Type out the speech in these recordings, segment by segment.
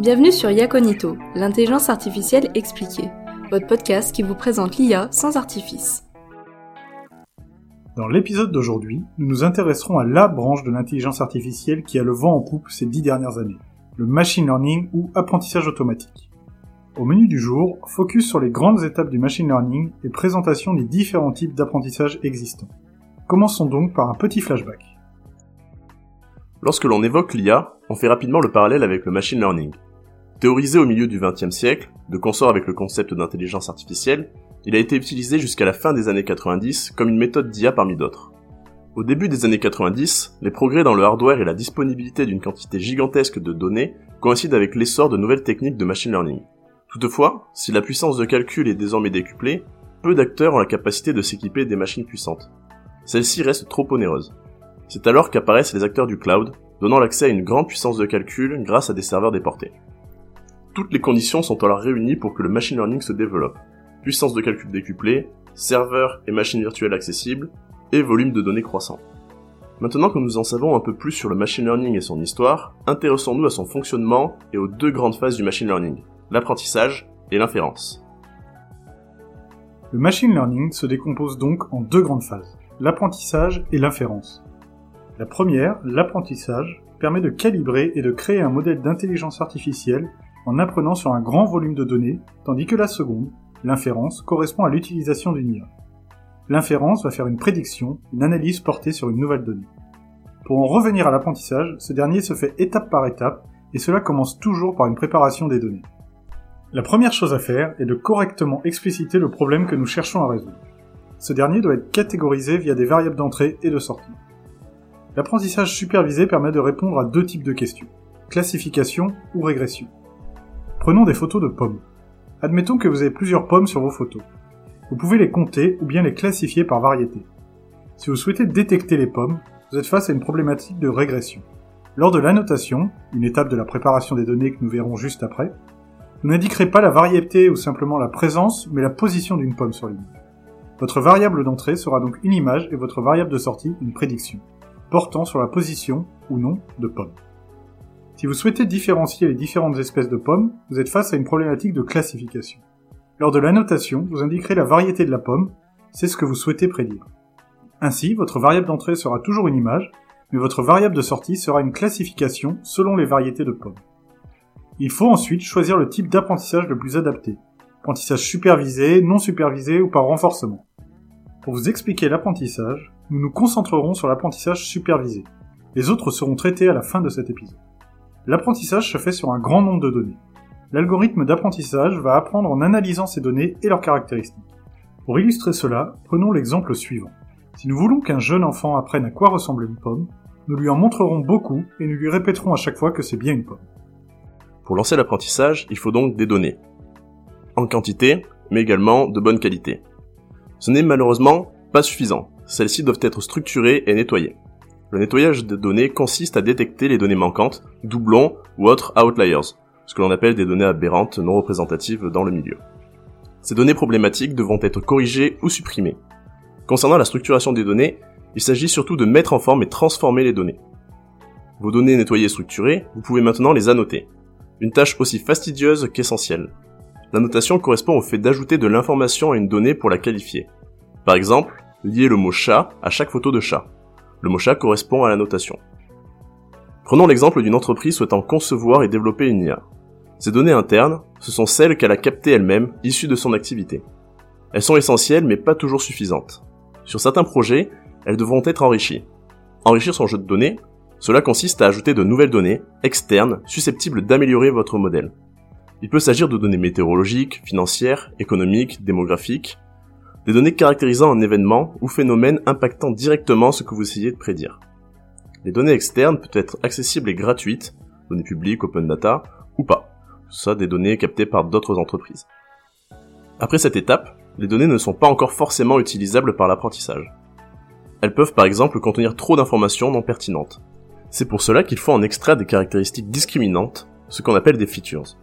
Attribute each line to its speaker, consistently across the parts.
Speaker 1: Bienvenue sur Yaconito, l'intelligence artificielle expliquée, votre podcast qui vous présente l'IA sans artifice.
Speaker 2: Dans l'épisode d'aujourd'hui, nous nous intéresserons à la branche de l'intelligence artificielle qui a le vent en poupe ces dix dernières années, le machine learning ou apprentissage automatique. Au menu du jour, focus sur les grandes étapes du machine learning et présentation des différents types d'apprentissage existants. Commençons donc par un petit flashback.
Speaker 3: Lorsque l'on évoque l'IA, on fait rapidement le parallèle avec le machine learning. Théorisé au milieu du XXe siècle, de consort avec le concept d'intelligence artificielle, il a été utilisé jusqu'à la fin des années 90 comme une méthode d'IA parmi d'autres. Au début des années 90, les progrès dans le hardware et la disponibilité d'une quantité gigantesque de données coïncident avec l'essor de nouvelles techniques de machine learning. Toutefois, si la puissance de calcul est désormais décuplée, peu d'acteurs ont la capacité de s'équiper des machines puissantes. Celles-ci restent trop onéreuses. C'est alors qu'apparaissent les acteurs du cloud, donnant l'accès à une grande puissance de calcul grâce à des serveurs déportés. Toutes les conditions sont alors réunies pour que le machine learning se développe. Puissance de calcul décuplée, serveurs et machines virtuelles accessibles, et volume de données croissant. Maintenant que nous en savons un peu plus sur le machine learning et son histoire, intéressons-nous à son fonctionnement et aux deux grandes phases du machine learning, l'apprentissage et l'inférence.
Speaker 2: Le machine learning se décompose donc en deux grandes phases, l'apprentissage et l'inférence. La première, l'apprentissage, permet de calibrer et de créer un modèle d'intelligence artificielle en apprenant sur un grand volume de données, tandis que la seconde, l'inférence, correspond à l'utilisation d'une IA. L'inférence va faire une prédiction, une analyse portée sur une nouvelle donnée. Pour en revenir à l'apprentissage, ce dernier se fait étape par étape, et cela commence toujours par une préparation des données. La première chose à faire est de correctement expliciter le problème que nous cherchons à résoudre. Ce dernier doit être catégorisé via des variables d'entrée et de sortie. L'apprentissage supervisé permet de répondre à deux types de questions, classification ou régression. Prenons des photos de pommes. Admettons que vous avez plusieurs pommes sur vos photos. Vous pouvez les compter ou bien les classifier par variété. Si vous souhaitez détecter les pommes, vous êtes face à une problématique de régression. Lors de l'annotation, une étape de la préparation des données que nous verrons juste après, vous n'indiquerez pas la variété ou simplement la présence, mais la position d'une pomme sur l'image. Votre variable d'entrée sera donc une image et votre variable de sortie une prédiction portant sur la position ou non de pommes. Si vous souhaitez différencier les différentes espèces de pommes, vous êtes face à une problématique de classification. Lors de l'annotation, vous indiquerez la variété de la pomme, c'est ce que vous souhaitez prédire. Ainsi, votre variable d'entrée sera toujours une image, mais votre variable de sortie sera une classification selon les variétés de pommes. Il faut ensuite choisir le type d'apprentissage le plus adapté. Apprentissage supervisé, non supervisé ou par renforcement. Pour vous expliquer l'apprentissage, nous nous concentrerons sur l'apprentissage supervisé. Les autres seront traités à la fin de cet épisode. L'apprentissage se fait sur un grand nombre de données. L'algorithme d'apprentissage va apprendre en analysant ces données et leurs caractéristiques. Pour illustrer cela, prenons l'exemple suivant. Si nous voulons qu'un jeune enfant apprenne à quoi ressemble une pomme, nous lui en montrerons beaucoup et nous lui répéterons à chaque fois que c'est bien une pomme.
Speaker 3: Pour lancer l'apprentissage, il faut donc des données. En quantité, mais également de bonne qualité. Ce n'est malheureusement pas suffisant celles-ci doivent être structurées et nettoyées. Le nettoyage des données consiste à détecter les données manquantes, doublons ou autres outliers, ce que l'on appelle des données aberrantes non représentatives dans le milieu. Ces données problématiques devront être corrigées ou supprimées. Concernant la structuration des données, il s'agit surtout de mettre en forme et transformer les données. Vos données nettoyées et structurées, vous pouvez maintenant les annoter. Une tâche aussi fastidieuse qu'essentielle. L'annotation correspond au fait d'ajouter de l'information à une donnée pour la qualifier. Par exemple, lier le mot chat à chaque photo de chat. Le mot chat correspond à la notation. Prenons l'exemple d'une entreprise souhaitant concevoir et développer une IA. Ces données internes, ce sont celles qu'elle a captées elle-même, issues de son activité. Elles sont essentielles mais pas toujours suffisantes. Sur certains projets, elles devront être enrichies. Enrichir son jeu de données, cela consiste à ajouter de nouvelles données, externes, susceptibles d'améliorer votre modèle. Il peut s'agir de données météorologiques, financières, économiques, démographiques, des données caractérisant un événement ou phénomène impactant directement ce que vous essayez de prédire. Les données externes peuvent être accessibles et gratuites, données publiques, open data, ou pas, soit des données captées par d'autres entreprises. Après cette étape, les données ne sont pas encore forcément utilisables par l'apprentissage. Elles peuvent par exemple contenir trop d'informations non pertinentes. C'est pour cela qu'il faut en extraire des caractéristiques discriminantes, ce qu'on appelle des features.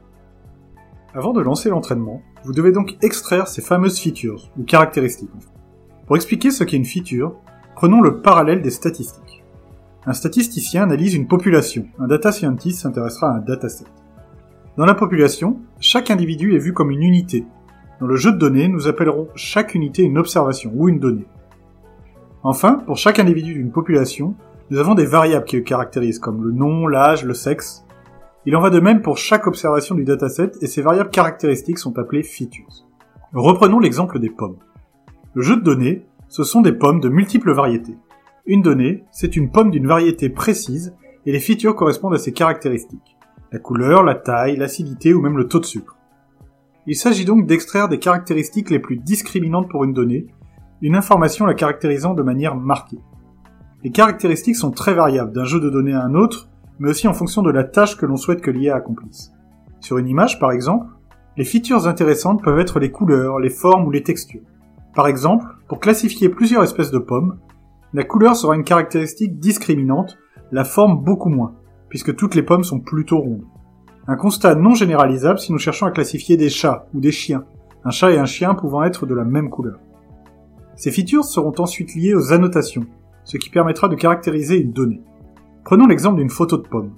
Speaker 2: Avant de lancer l'entraînement, vous devez donc extraire ces fameuses features, ou caractéristiques. Pour expliquer ce qu'est une feature, prenons le parallèle des statistiques. Un statisticien analyse une population, un data scientist s'intéressera à un dataset. Dans la population, chaque individu est vu comme une unité. Dans le jeu de données, nous appellerons chaque unité une observation ou une donnée. Enfin, pour chaque individu d'une population, nous avons des variables qui le caractérisent, comme le nom, l'âge, le sexe. Il en va de même pour chaque observation du dataset, et ces variables caractéristiques sont appelées features. Reprenons l'exemple des pommes. Le jeu de données, ce sont des pommes de multiples variétés. Une donnée, c'est une pomme d'une variété précise, et les features correspondent à ses caractéristiques. La couleur, la taille, l'acidité ou même le taux de sucre. Il s'agit donc d'extraire des caractéristiques les plus discriminantes pour une donnée, une information la caractérisant de manière marquée. Les caractéristiques sont très variables d'un jeu de données à un autre, mais aussi en fonction de la tâche que l'on souhaite que l'IA accomplisse. Sur une image, par exemple, les features intéressantes peuvent être les couleurs, les formes ou les textures. Par exemple, pour classifier plusieurs espèces de pommes, la couleur sera une caractéristique discriminante, la forme beaucoup moins, puisque toutes les pommes sont plutôt rondes. Un constat non généralisable si nous cherchons à classifier des chats ou des chiens, un chat et un chien pouvant être de la même couleur. Ces features seront ensuite liées aux annotations, ce qui permettra de caractériser une donnée. Prenons l'exemple d'une photo de pomme.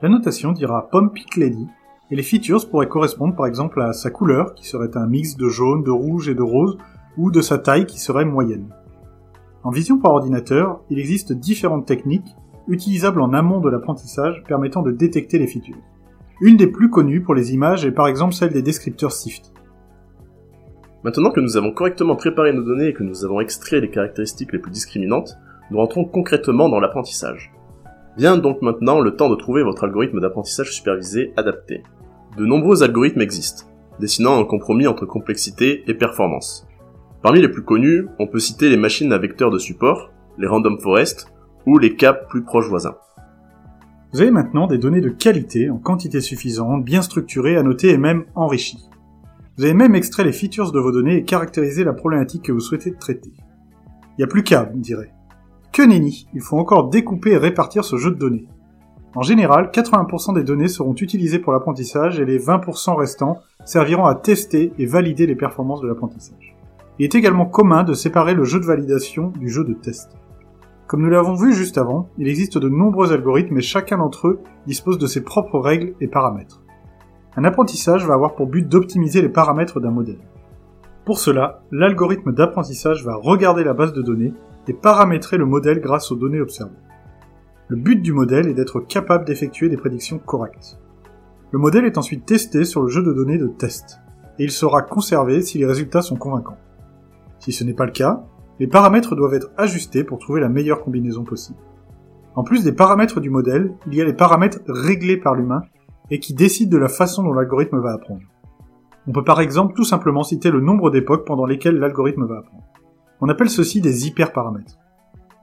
Speaker 2: L'annotation dira pomme pick lady, et les features pourraient correspondre par exemple à sa couleur, qui serait un mix de jaune, de rouge et de rose, ou de sa taille, qui serait moyenne. En vision par ordinateur, il existe différentes techniques, utilisables en amont de l'apprentissage, permettant de détecter les features. Une des plus connues pour les images est par exemple celle des descripteurs SIFT.
Speaker 3: Maintenant que nous avons correctement préparé nos données et que nous avons extrait les caractéristiques les plus discriminantes, nous rentrons concrètement dans l'apprentissage. Vient donc maintenant le temps de trouver votre algorithme d'apprentissage supervisé adapté. De nombreux algorithmes existent, dessinant un compromis entre complexité et performance. Parmi les plus connus, on peut citer les machines à vecteurs de support, les random forest ou les caps plus proches voisins.
Speaker 2: Vous avez maintenant des données de qualité en quantité suffisante, bien structurées, annotées et même enrichies. Vous avez même extrait les features de vos données et caractérisé la problématique que vous souhaitez traiter. Il n'y a plus qu'à, vous me direz. Que nenni, il faut encore découper et répartir ce jeu de données. En général, 80% des données seront utilisées pour l'apprentissage et les 20% restants serviront à tester et valider les performances de l'apprentissage. Il est également commun de séparer le jeu de validation du jeu de test. Comme nous l'avons vu juste avant, il existe de nombreux algorithmes et chacun d'entre eux dispose de ses propres règles et paramètres. Un apprentissage va avoir pour but d'optimiser les paramètres d'un modèle. Pour cela, l'algorithme d'apprentissage va regarder la base de données et paramétrer le modèle grâce aux données observées. Le but du modèle est d'être capable d'effectuer des prédictions correctes. Le modèle est ensuite testé sur le jeu de données de test, et il sera conservé si les résultats sont convaincants. Si ce n'est pas le cas, les paramètres doivent être ajustés pour trouver la meilleure combinaison possible. En plus des paramètres du modèle, il y a les paramètres réglés par l'humain et qui décide de la façon dont l'algorithme va apprendre. On peut par exemple tout simplement citer le nombre d'époques pendant lesquelles l'algorithme va apprendre. On appelle ceci des hyperparamètres.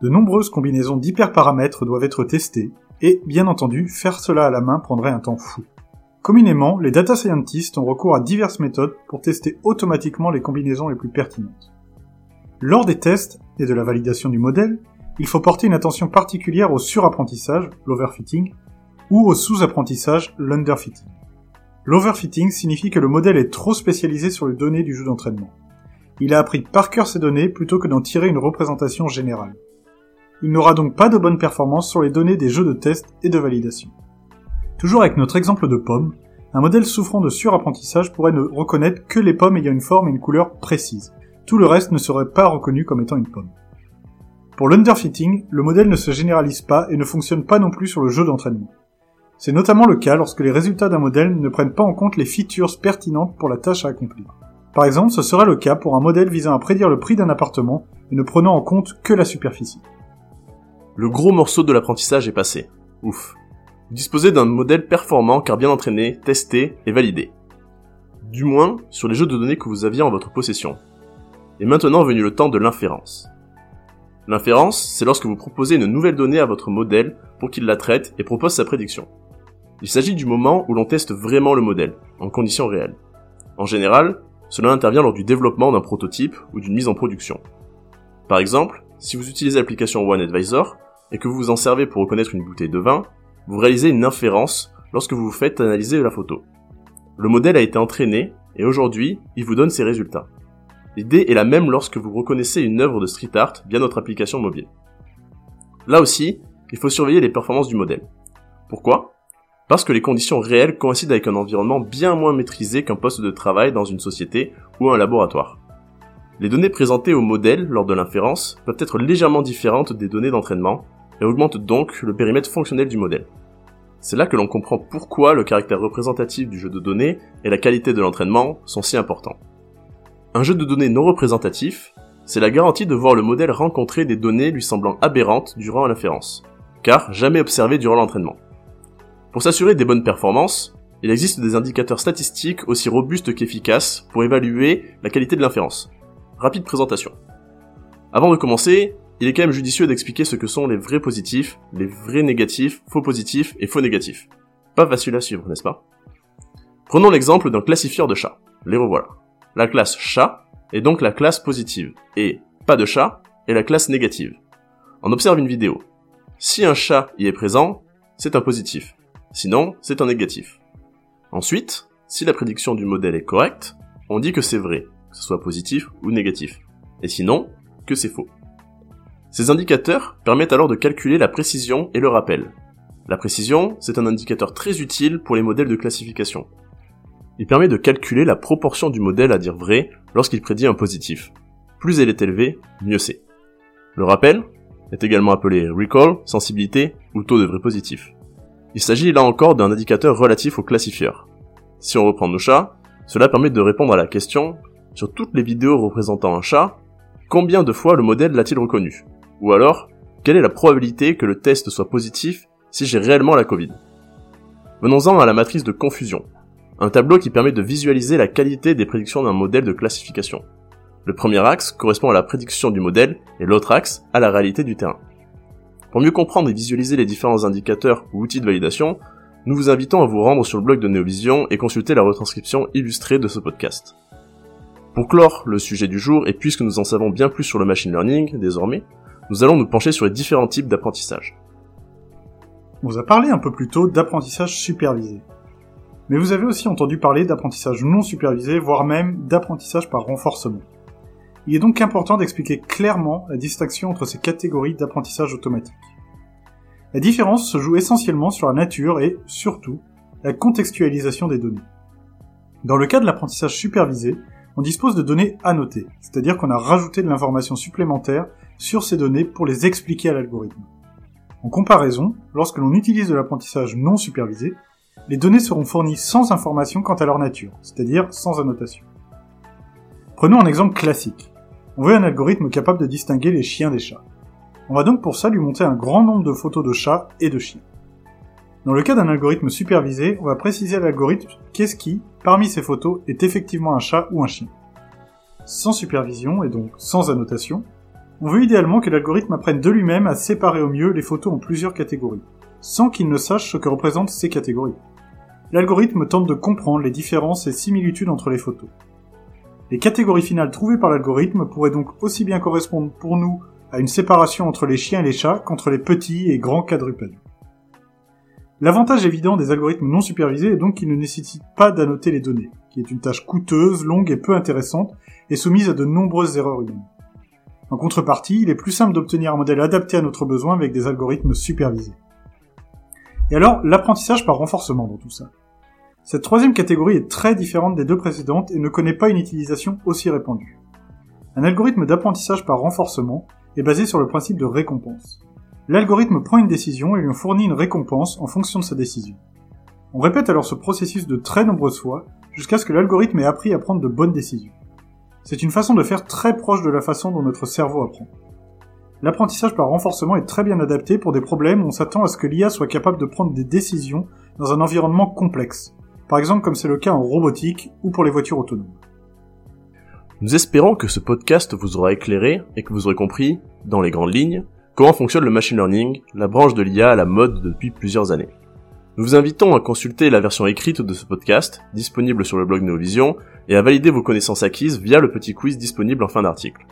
Speaker 2: De nombreuses combinaisons d'hyperparamètres doivent être testées, et bien entendu, faire cela à la main prendrait un temps fou. Communément, les data scientists ont recours à diverses méthodes pour tester automatiquement les combinaisons les plus pertinentes. Lors des tests et de la validation du modèle, il faut porter une attention particulière au surapprentissage, l'overfitting, ou au sous-apprentissage, l'underfitting. L'overfitting signifie que le modèle est trop spécialisé sur les données du jeu d'entraînement. Il a appris par cœur ces données plutôt que d'en tirer une représentation générale. Il n'aura donc pas de bonne performance sur les données des jeux de test et de validation. Toujours avec notre exemple de pomme, un modèle souffrant de surapprentissage pourrait ne reconnaître que les pommes ayant une forme et une couleur précises. Tout le reste ne serait pas reconnu comme étant une pomme. Pour l'underfitting, le modèle ne se généralise pas et ne fonctionne pas non plus sur le jeu d'entraînement. C'est notamment le cas lorsque les résultats d'un modèle ne prennent pas en compte les features pertinentes pour la tâche à accomplir. Par exemple, ce serait le cas pour un modèle visant à prédire le prix d'un appartement et ne prenant en compte que la superficie.
Speaker 3: Le gros morceau de l'apprentissage est passé. Ouf. Vous disposez d'un modèle performant car bien entraîné, testé et validé. Du moins sur les jeux de données que vous aviez en votre possession. Et maintenant venu le temps de l'inférence. L'inférence, c'est lorsque vous proposez une nouvelle donnée à votre modèle pour qu'il la traite et propose sa prédiction. Il s'agit du moment où l'on teste vraiment le modèle, en conditions réelles. En général, cela intervient lors du développement d'un prototype ou d'une mise en production. Par exemple, si vous utilisez l'application OneAdvisor et que vous vous en servez pour reconnaître une bouteille de vin, vous réalisez une inférence lorsque vous vous faites analyser la photo. Le modèle a été entraîné et aujourd'hui, il vous donne ses résultats. L'idée est la même lorsque vous reconnaissez une œuvre de street art via notre application mobile. Là aussi, il faut surveiller les performances du modèle. Pourquoi? Parce que les conditions réelles coïncident avec un environnement bien moins maîtrisé qu'un poste de travail dans une société ou un laboratoire. Les données présentées au modèle lors de l'inférence peuvent être légèrement différentes des données d'entraînement et augmentent donc le périmètre fonctionnel du modèle. C'est là que l'on comprend pourquoi le caractère représentatif du jeu de données et la qualité de l'entraînement sont si importants. Un jeu de données non représentatif, c'est la garantie de voir le modèle rencontrer des données lui semblant aberrantes durant l'inférence, car jamais observées durant l'entraînement. Pour s'assurer des bonnes performances, il existe des indicateurs statistiques aussi robustes qu'efficaces pour évaluer la qualité de l'inférence. Rapide présentation. Avant de commencer, il est quand même judicieux d'expliquer ce que sont les vrais positifs, les vrais négatifs, faux positifs et faux négatifs. Pas facile à suivre, n'est-ce pas? Prenons l'exemple d'un classifieur de chats. Les revoilà. La classe chat est donc la classe positive, et pas de chat est la classe négative. On observe une vidéo. Si un chat y est présent, c'est un positif. Sinon, c'est un négatif. Ensuite, si la prédiction du modèle est correcte, on dit que c'est vrai, que ce soit positif ou négatif. Et sinon, que c'est faux. Ces indicateurs permettent alors de calculer la précision et le rappel. La précision, c'est un indicateur très utile pour les modèles de classification. Il permet de calculer la proportion du modèle à dire vrai lorsqu'il prédit un positif. Plus elle est élevée, mieux c'est. Le rappel est également appelé recall, sensibilité ou taux de vrai positif. Il s'agit là encore d'un indicateur relatif au classifieur. Si on reprend nos chats, cela permet de répondre à la question sur toutes les vidéos représentant un chat, combien de fois le modèle l'a-t-il reconnu? Ou alors, quelle est la probabilité que le test soit positif si j'ai réellement la Covid? Venons-en à la matrice de confusion, un tableau qui permet de visualiser la qualité des prédictions d'un modèle de classification. Le premier axe correspond à la prédiction du modèle et l'autre axe à la réalité du terrain. Pour mieux comprendre et visualiser les différents indicateurs ou outils de validation, nous vous invitons à vous rendre sur le blog de Neovision et consulter la retranscription illustrée de ce podcast. Pour clore le sujet du jour, et puisque nous en savons bien plus sur le machine learning désormais, nous allons nous pencher sur les différents types d'apprentissage.
Speaker 2: On vous a parlé un peu plus tôt d'apprentissage supervisé. Mais vous avez aussi entendu parler d'apprentissage non supervisé, voire même d'apprentissage par renforcement. Il est donc important d'expliquer clairement la distinction entre ces catégories d'apprentissage automatique. La différence se joue essentiellement sur la nature et, surtout, la contextualisation des données. Dans le cas de l'apprentissage supervisé, on dispose de données annotées, c'est-à-dire qu'on a rajouté de l'information supplémentaire sur ces données pour les expliquer à l'algorithme. En comparaison, lorsque l'on utilise de l'apprentissage non supervisé, les données seront fournies sans information quant à leur nature, c'est-à-dire sans annotation. Prenons un exemple classique. On veut un algorithme capable de distinguer les chiens des chats. On va donc pour ça lui monter un grand nombre de photos de chats et de chiens. Dans le cas d'un algorithme supervisé, on va préciser à l'algorithme qu'est-ce qui, parmi ces photos, est effectivement un chat ou un chien. Sans supervision et donc sans annotation, on veut idéalement que l'algorithme apprenne de lui-même à séparer au mieux les photos en plusieurs catégories, sans qu'il ne sache ce que représentent ces catégories l'algorithme tente de comprendre les différences et similitudes entre les photos. Les catégories finales trouvées par l'algorithme pourraient donc aussi bien correspondre pour nous à une séparation entre les chiens et les chats qu'entre les petits et grands quadrupèdes. L'avantage évident des algorithmes non supervisés est donc qu'ils ne nécessitent pas d'annoter les données, qui est une tâche coûteuse, longue et peu intéressante, et soumise à de nombreuses erreurs humaines. En contrepartie, il est plus simple d'obtenir un modèle adapté à notre besoin avec des algorithmes supervisés. Et alors, l'apprentissage par renforcement dans tout ça. Cette troisième catégorie est très différente des deux précédentes et ne connaît pas une utilisation aussi répandue. Un algorithme d'apprentissage par renforcement est basé sur le principe de récompense. L'algorithme prend une décision et lui fournit une récompense en fonction de sa décision. On répète alors ce processus de très nombreuses fois jusqu'à ce que l'algorithme ait appris à prendre de bonnes décisions. C'est une façon de faire très proche de la façon dont notre cerveau apprend. L'apprentissage par renforcement est très bien adapté pour des problèmes où on s'attend à ce que l'IA soit capable de prendre des décisions dans un environnement complexe, par exemple comme c'est le cas en robotique ou pour les voitures autonomes.
Speaker 3: Nous espérons que ce podcast vous aura éclairé et que vous aurez compris, dans les grandes lignes, comment fonctionne le machine learning, la branche de l'IA à la mode depuis plusieurs années. Nous vous invitons à consulter la version écrite de ce podcast, disponible sur le blog Neovision, et à valider vos connaissances acquises via le petit quiz disponible en fin d'article.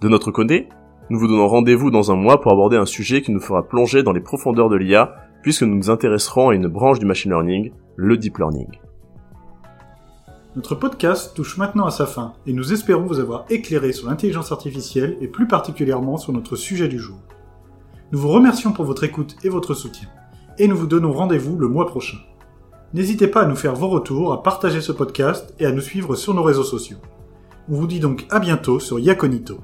Speaker 3: De notre côté, nous vous donnons rendez-vous dans un mois pour aborder un sujet qui nous fera plonger dans les profondeurs de l'IA, puisque nous nous intéresserons à une branche du machine learning, le deep learning.
Speaker 2: Notre podcast touche maintenant à sa fin et nous espérons vous avoir éclairé sur l'intelligence artificielle et plus particulièrement sur notre sujet du jour. Nous vous remercions pour votre écoute et votre soutien, et nous vous donnons rendez-vous le mois prochain. N'hésitez pas à nous faire vos retours, à partager ce podcast et à nous suivre sur nos réseaux sociaux. On vous dit donc à bientôt sur Yaconito.